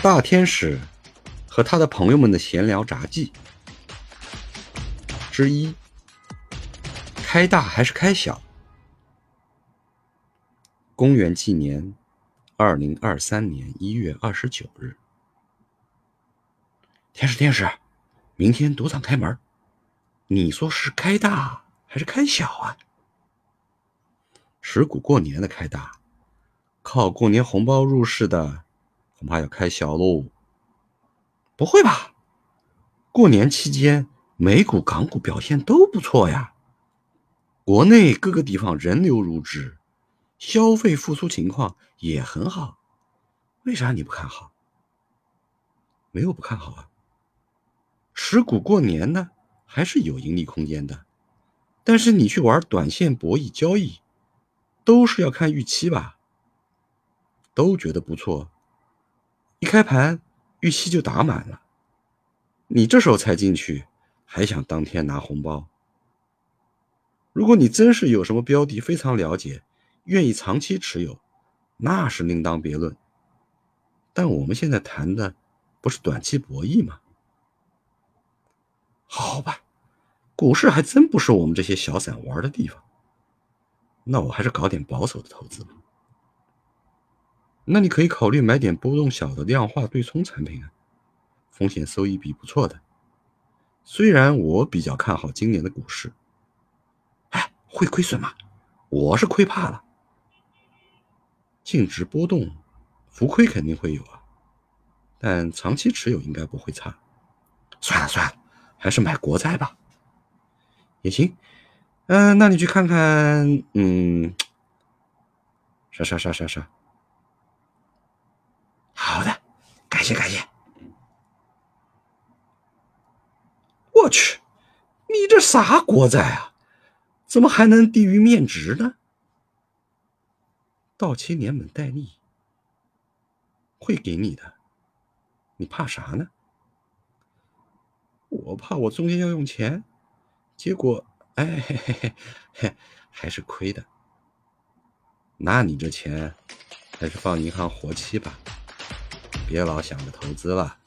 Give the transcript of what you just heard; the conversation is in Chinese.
大天使和他的朋友们的闲聊杂记之一：开大还是开小？公元纪年二零二三年一月二十九日。天使，天使，明天赌场开门，你说是开大还是开小啊？石鼓过年的开大，靠过年红包入市的。恐怕要开小喽？不会吧？过年期间，美股、港股表现都不错呀。国内各个地方人流如织，消费复苏情况也很好。为啥你不看好？没有不看好啊。持股过年呢，还是有盈利空间的。但是你去玩短线博弈交易，都是要看预期吧？都觉得不错。一开盘，预期就打满了。你这时候才进去，还想当天拿红包？如果你真是有什么标的非常了解，愿意长期持有，那是另当别论。但我们现在谈的不是短期博弈吗？好吧，股市还真不是我们这些小散玩的地方。那我还是搞点保守的投资吧。那你可以考虑买点波动小的量化对冲产品啊，风险收益比不错的。虽然我比较看好今年的股市，哎，会亏损吗？我是亏怕了。净值波动，浮亏肯定会有啊，但长期持有应该不会差。算了算了，还是买国债吧，也行。嗯，那你去看看，嗯，啥啥啥啥啥。好的，感谢感谢。我去，你这啥国债啊？怎么还能低于面值呢？到期连本带利，会给你的。你怕啥呢？我怕我中间要用钱，结果哎嘿嘿嘿嘿，还是亏的。那你这钱还是放银行活期吧。别老想着投资了。